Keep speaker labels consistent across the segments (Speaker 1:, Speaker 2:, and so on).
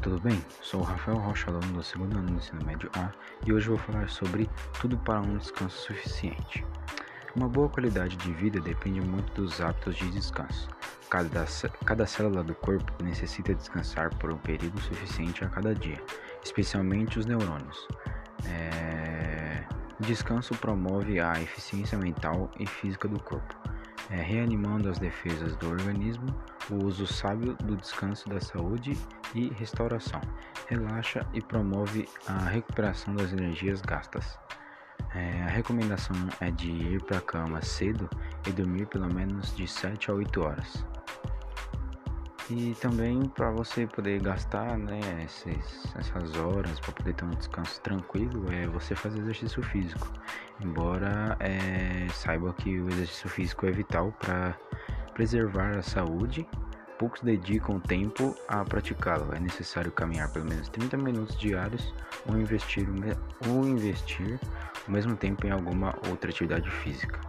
Speaker 1: tudo bem? Sou o Rafael Rocha, aluno do segundo ano do ensino médio A e hoje vou falar sobre tudo para um descanso suficiente. Uma boa qualidade de vida depende muito dos hábitos de descanso. Cada, cada célula do corpo necessita descansar por um período suficiente a cada dia, especialmente os neurônios. É... Descanso promove a eficiência mental e física do corpo é, reanimando as defesas do organismo, o uso sábio do descanso da saúde e restauração. Relaxa e promove a recuperação das energias gastas. É, a recomendação é de ir para a cama cedo e dormir pelo menos de 7 a 8 horas. E também para você poder gastar né, essas horas para poder ter um descanso tranquilo é você fazer exercício físico. Embora é, saiba que o exercício físico é vital para preservar a saúde, poucos dedicam tempo a praticá-lo. É necessário caminhar pelo menos 30 minutos diários ou investir, ou investir o mesmo tempo em alguma outra atividade física.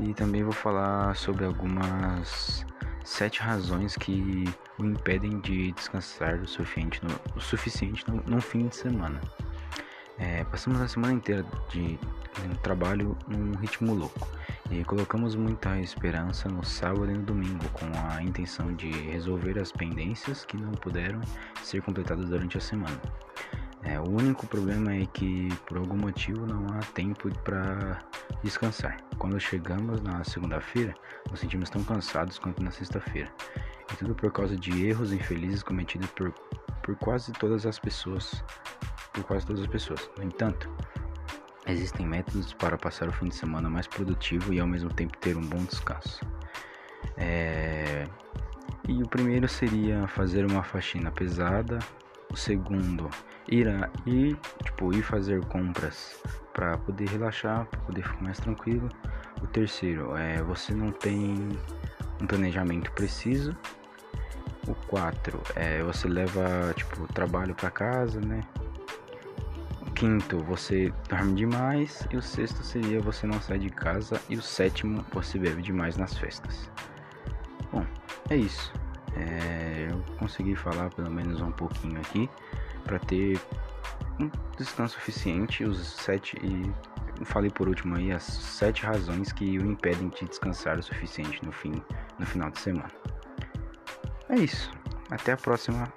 Speaker 1: E também vou falar sobre algumas sete razões que o impedem de descansar o suficiente no, o suficiente no, no fim de semana. É, passamos a semana inteira de, de trabalho num ritmo louco e colocamos muita esperança no sábado e no domingo com a intenção de resolver as pendências que não puderam ser completadas durante a semana. É, o único problema é que por algum motivo não há tempo para descansar. Quando chegamos na segunda-feira, nos sentimos tão cansados quanto na sexta-feira. E tudo por causa de erros infelizes cometidos por, por quase todas as pessoas. Por quase todas as pessoas. No entanto, existem métodos para passar o fim de semana mais produtivo e ao mesmo tempo ter um bom descanso. É... E o primeiro seria fazer uma faxina pesada. O segundo ir, a, ir, tipo, ir fazer compras para poder relaxar, para poder ficar mais tranquilo. O terceiro é você não tem um planejamento preciso. O quatro é você leva tipo trabalho para casa, né? O quinto, você dorme demais e o sexto seria você não sai de casa e o sétimo, você bebe demais nas festas. Bom, é isso. É, consegui falar pelo menos um pouquinho aqui para ter um descanso suficiente, os sete e falei por último aí as sete razões que o impedem de descansar o suficiente no fim no final de semana. É isso. Até a próxima